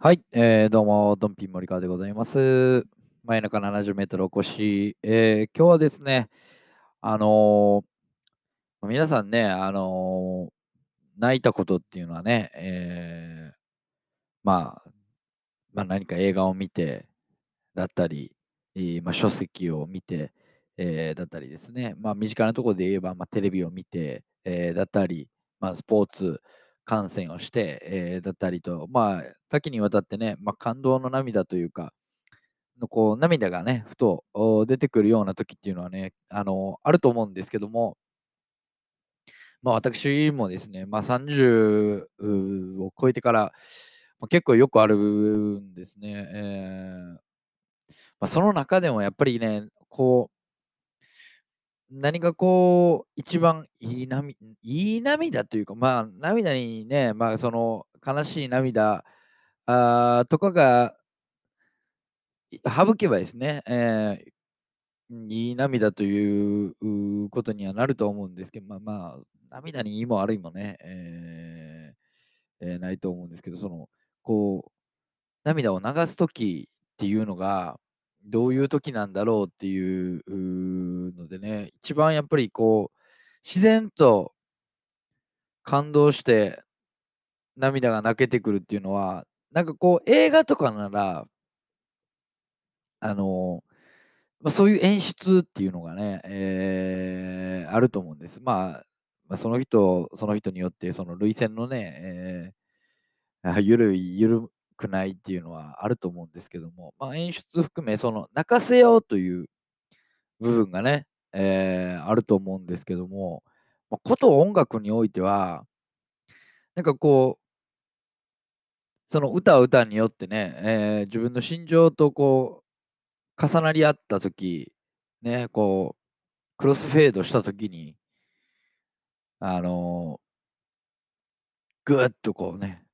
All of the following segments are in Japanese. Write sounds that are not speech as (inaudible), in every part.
はい、えーどうも、ドンピン森川でございます。真夜中70メートルお越し、えー今日はですね、あのー皆さんね、あのー泣いたことっていうのはね、えーまあ、まあ、何か映画を見てだったり、えーまあ、書籍を見て、えーだったりですね、まあ、身近なところで言えば、まあ、テレビを見て、えーだったり、まあ、スポーツ観戦をして、えーだったりと、まあ、多岐にわたってね、まあ、感動の涙というか、のこう涙がね、ふと出てくるような時っていうのはね、あのあると思うんですけども、まあ、私もですね、まあ、30を超えてから、まあ結構よくあるんですね。えーまあ、その中でもやっぱりね、こう、何がこう、一番いい涙、いい涙というか、まあ、涙にね、まあ、その悲しい涙あーとかがい省けばですね、えーうんいい涙といううことにはなると思うんですけど、まあまあ、涙にいいも悪いもね、えーえーないと思うんですけど、その、こう、涙を流すときっていうのが、どういう時なんだろうっていうのでね、一番やっぱりこう、自然と感動して涙が泣けてくるっていうのは、なんかこう、映画とかなら、あのまあ、そういう演出っていうのがね、えーあると思うんです。まあ、まあ、その人、その人によって、その涙腺のね、えーあ緩い、緩くないっていうのはあると思うんですけども、まあ、演出含め、その泣かせようという部分がね、えーあると思うんですけども、まあ、こと音楽においては、なんかこう、その歌を歌によってね、えー自分の心情とこう、重なり合ったとき、ね、こう、クロスフェードしたときに、あのぐっとこうね、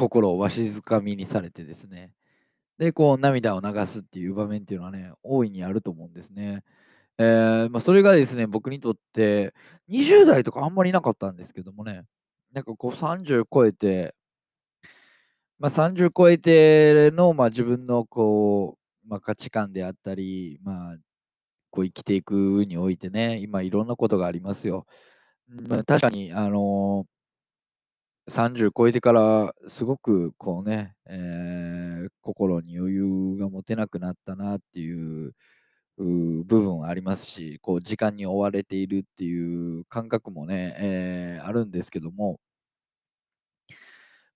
心をわしづかみにされてですね、で、こう涙を流すっていう場面っていうのはね、大いにあると思うんですね。えーまあ、それがですね、僕にとって、20代とかあんまりなかったんですけどもね、なんかこう30超えて、まあ、30超えての、まあ、自分のこう、まあ、価値観であったり、まあ、こう生きていくにおいてね、今いろんなことがありますよ。まあ、確かに、あの30超えてからすごくこうね、えー心に余裕が持てなくなったなっていう部分はありますし、こう時間に追われているっていう感覚もね、えーあるんですけども、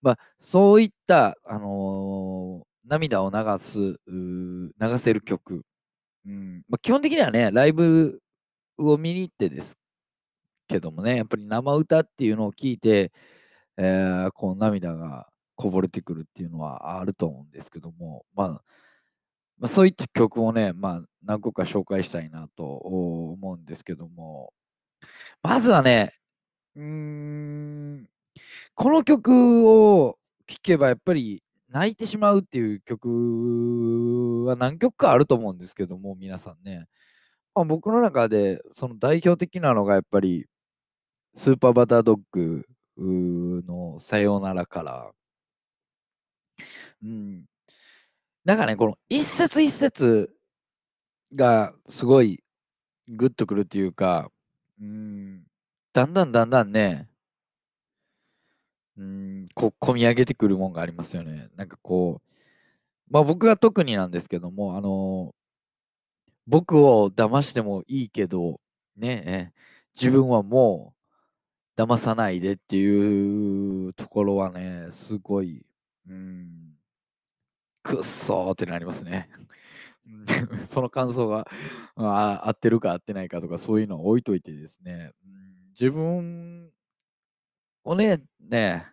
まあ、そういった、あのー涙を流す、流せる曲、うん。まあ、基本的にはね、ライブを見に行ってですけどもね、やっぱり生歌っていうのを聞いて、えーこう涙がこぼれてくるっていうのはあると思うんですけども、まあ、まあ、そういった曲をね、まあ、何個か紹介したいなと思うんですけども、まずはね、うん、この曲を聴けばやっぱり泣いてしまうっていう曲は何曲かあると思うんですけども、皆さんね。まあ、僕の中でその代表的なのがやっぱりスーパーバタードッグのさようならから。うん。なんかね、この一節一節がすごいグッとくるっていうか、うん、だんだんだんだんね、うん、こう、込み上げてくるもんがありますよね。なんかこう、まあ僕が特になんですけども、あの、僕を騙してもいいけど、ね、え自分はもう騙さないでっていうところはね、すごい、うん、くっそーってなりますね。うん (laughs) その感想があ合ってるか合ってないかとかそういうのを置いといてですね、うん自分をね、ね、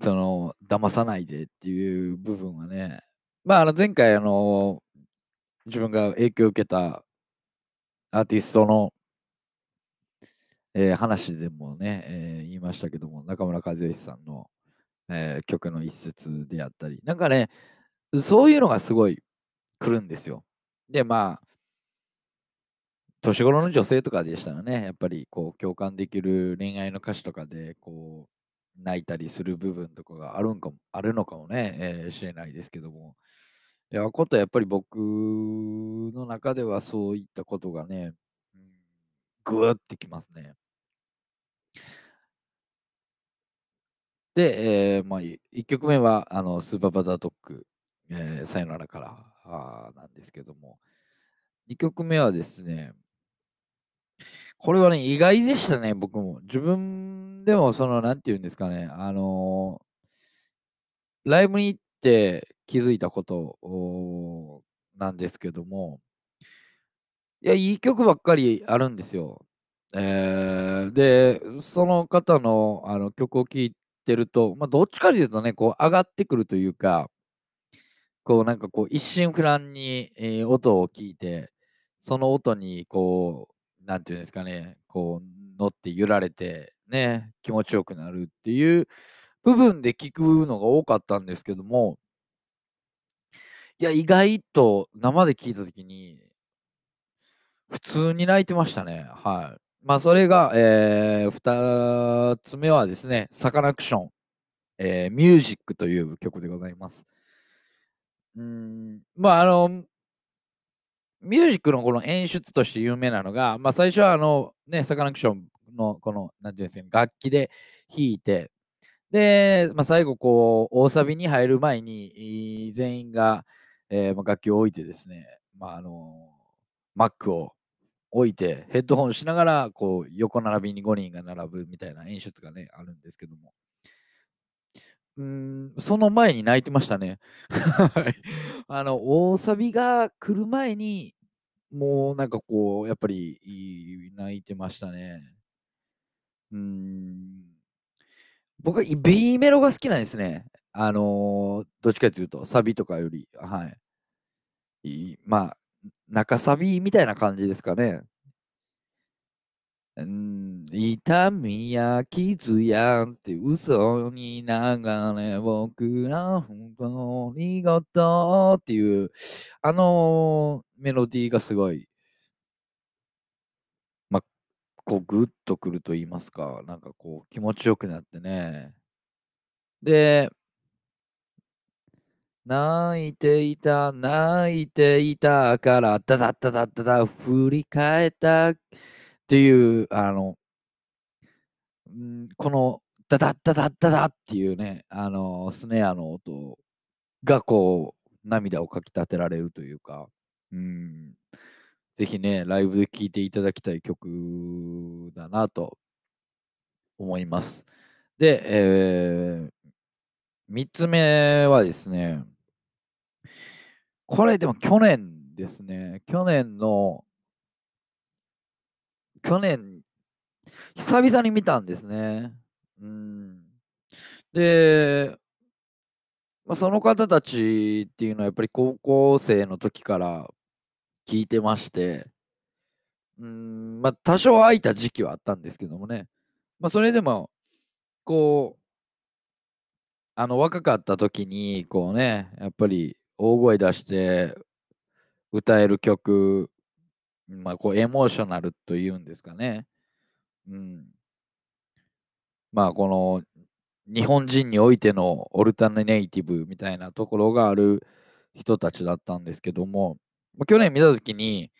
その、騙さないでっていう部分はね、まあ、あの、前回、あの、自分が影響を受けたアーティストの、えー話でもね、えー言いましたけども、中村和義さんの、えー曲の一節であったり、なんかね、そういうのがすごい来るんですよ。で、まあ、年頃の女性とかでしたらね、やっぱりこう共感できる恋愛の歌詞とかでこう泣いたりする部分とかがあるんかもあるのかもね、えーしれないですけども。いや、ことはやっぱり僕の中ではそういったことがね、うん、ぐーってきますね。で、えーまあ、1曲目はあのスーパーバタードッグ、えーさよならからあなんですけども、2曲目はですね、これはね、意外でしたね、僕も。自分でも、その、なんて言うんですかね、あのーライブに行って気づいたことなんですけども、いや、いい曲ばっかりあるんですよ。えーで、その方のあの曲を聴いてると、まあ、どっちかというとね、こう上がってくるというか、こうなんかこう一心不乱に、えー音を聞いて、その音にこう、なんていうんですかね、こう乗って揺られて、ね、気持ちよくなるっていう部分で聞くのが多かったんですけども、いや、意外と生で聞いたときに、普通に泣いてましたね。はい。まあ、それが、えー、2つ目はですね、サカナクション、えー、ミュージックという曲でございます。うん、まあ、あの、ミュージックのこの演出として有名なのが、まあ、最初はあの、ね、サカナクションのこの、なんていうんですかね、楽器で弾いて、で、まあ、最後、こう、大サビに入る前に、全員が、えーまあ、楽器を置いてですね、まあ、あの、Mac を置いて、ヘッドホンしながら、こう、横並びに5人が並ぶみたいな演出がね、あるんですけども。うん、その前に泣いてましたね。あの、大サビが来る前に、もうなんかこう、やっぱり、泣いてましたね。うん。僕は B メロが好きなんですね。あの、どっちかというと、サビとかより、は。いまあ、中サビみたいな感じですかね。うん、痛みや傷やって嘘に流れ僕ら本当に事っていう、あのメロディーがすごい、まあ、こうグッとくると言いますか、なんかこう気持ちよくなってね。で、泣いていた、泣いていたから、ダダッダダッダダ振り返ったっていう、あの、ん、このダダッダダッダダっていうね、あの、スネアの音がこう、涙をかき立てられるというか、うん、ぜひね、ライブで聴いていただきたい曲だなと思います。で、えー、3つ目はですね、これでも去年ですね、去年の、去年、久々に見たんですね。うん。で、まあ、その方たちっていうのはやっぱり高校生の時から聞いてまして、うん、まあ、多少空いた時期はあったんですけどもね、まあ、それでも、こう、あの、若かった時に、こうね、やっぱり大声出して歌える曲、まあ、こう、エモーショナルというんですかね。うん。まあ、この、日本人においてのオルタナネイティブみたいなところがある人たちだったんですけども、去年見たときに、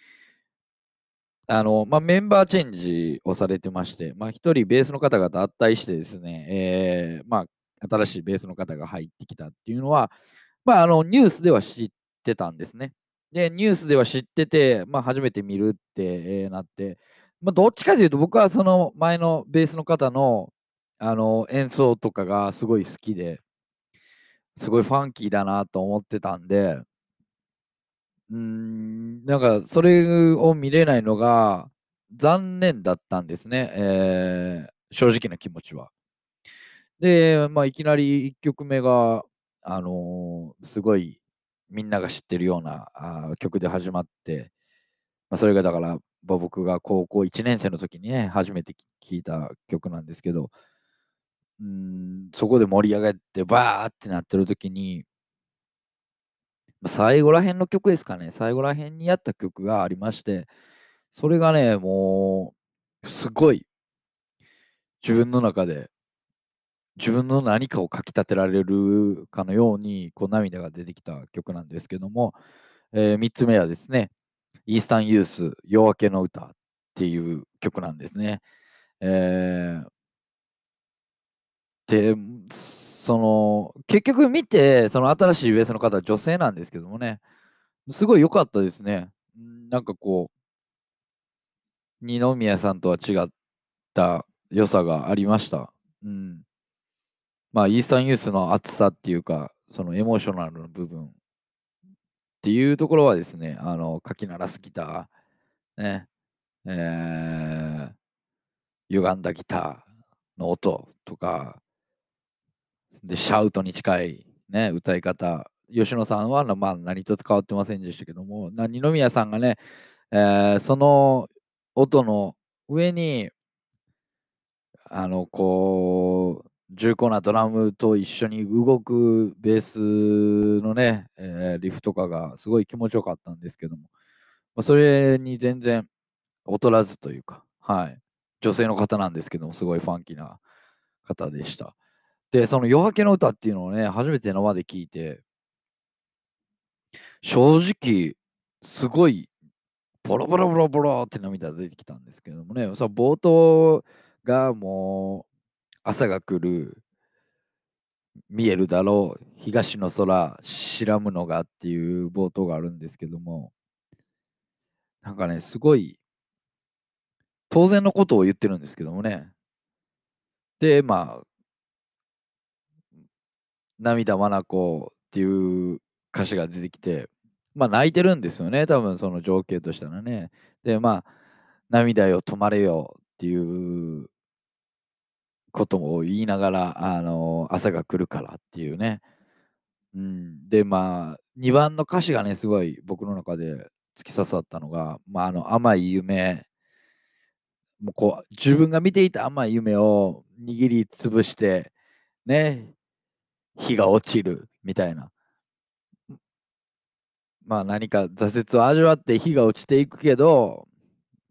あの、まあ、メンバーチェンジをされてまして、まあ、一人ベースの方が脱退してですね、えー、まあ、新しいベースの方が入ってきたっていうのは、まあ、あの、ニュースでは知ってたんですね。で、ニュースでは知ってて、まあ、初めて見るって、えなって、まあ、どっちかというと、僕はその前のベースの方のあの演奏とかがすごい好きで、すごいファンキーだなと思ってたんで、うーん、なんかそれを見れないのが残念だったんですね、えー正直な気持ちは。で、まあ、いきなり1曲目が、あのーすごいみんなが知ってるようなあ曲で始まって、まあ、それがだから、僕が高校1年生の時にね、初めて聴いた曲なんですけど、うん、そこで盛り上がって、バーってなってる時に、最後ら辺の曲ですかね、最後ら辺にやった曲がありまして、それがね、もう、すごい、自分の中で、自分の何かをかき立てられるかのように、こう涙が出てきた曲なんですけども、え3つ目はですね、イースタンユース夜明けの歌っていう曲なんですね。えーで、その、結局見て、その新しいベースの方は女性なんですけどもね、すごい良かったですね。なんかこう、二宮さんとは違った良さがありました。うん。まあ、イースタンユースの熱さっていうか、そのエモーショナルの部分っていうところはですね、あの、かき鳴らすギター、ね、えー、歪んだギターの音とか、で、シャウトに近い、ね、歌い方。吉野さんは、まあ、何一つ変わってませんでしたけども、二宮さんがね、えーその音の上に、あの、こう、重厚なドラムと一緒に動くベースのね、えーリフとかがすごい気持ちよかったんですけども、まあ、それに全然劣らずというか、はい。女性の方なんですけども、すごいファンキーな方でした。で、その夜明けの歌っていうのをね、初めて生で聞いて、正直、すごい、ボロボロボロボロって涙出てきたんですけどもね、さ冒頭がもう、朝が来る、見えるだろう、東の空、白むのがっていう冒頭があるんですけども、なんかね、すごい、当然のことを言ってるんですけどもね。で、まあ、涙まなこっていう歌詞が出てきて、まあ泣いてるんですよね、多分その情景としたらね。で、まあ、涙よ止まれよっていうことを言いながら、あの、朝が来るからっていうね。うん、で、まあ、2番の歌詞がね、すごい僕の中で突き刺さったのが、まあ、あの、甘い夢、もうこう、自分が見ていた甘い夢を握りつぶして、ね、日が落ちるみたいな。まあ何か挫折を味わって日が落ちていくけど、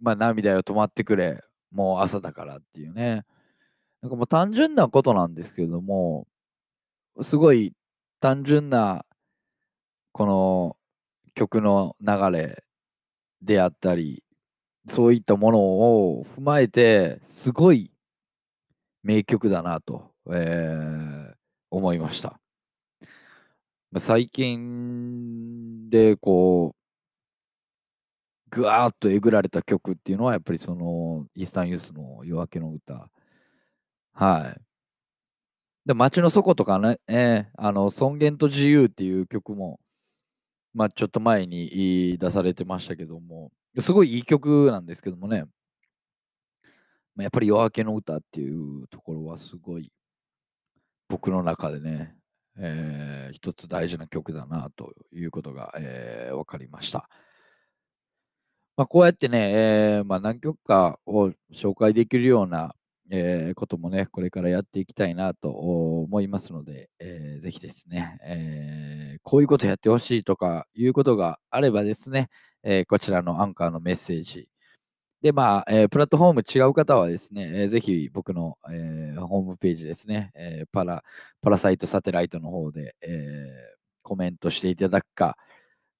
まあ涙よ止まってくれ、もう朝だからっていうね。なんかもう単純なことなんですけれども、すごい単純なこの曲の流れであったり、そういったものを踏まえて、すごい名曲だなと、えー思いました。最近でこう、ぐわーっとえぐられた曲っていうのは、やっぱりその、イースタンユースの夜明けの歌。はい。で、街の底とかね、えーあの、尊厳と自由っていう曲も、まあ、ちょっと前に出されてましたけども、すごいいい曲なんですけどもね、まあやっぱり夜明けの歌っていうところはすごい僕の中でね、えー一つ大事な曲だなということが、えー分かりました。まあ、こうやってね、えーまあ、何曲かを紹介できるような、えーこともね、これからやっていきたいなと思いますので、えーぜひですね、えーこういうことやってほしいとかいうことがあればですね、えーこちらのアンカーのメッセージ、で、まあ、えープラットフォーム違う方はですね、えーぜひ僕の、えーホームページですね、えーパラ、パラサイトサテライトの方で、えーコメントしていただくか、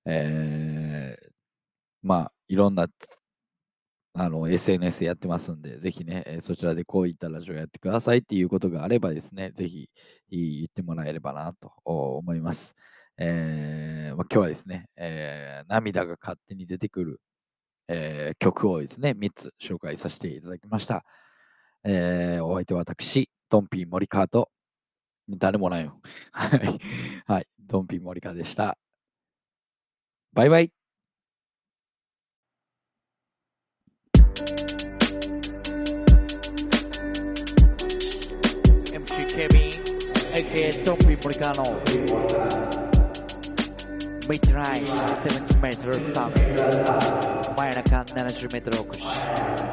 えーまあ、いろんなあの SNS やってますんで、ぜひね、そちらでこういったラジオやってくださいっていうことがあればですね、ぜひ言ってもらえればなと思います。えーまあ、今日はですね、えー涙が勝手に出てくる、えー曲をですね、3つ紹介させていただきました。えお相手は私、トンピー森川と、誰もないよ。(laughs) はい。トンピー森川でした。バイバイ。MC ケビン AK トンピ森川のミッド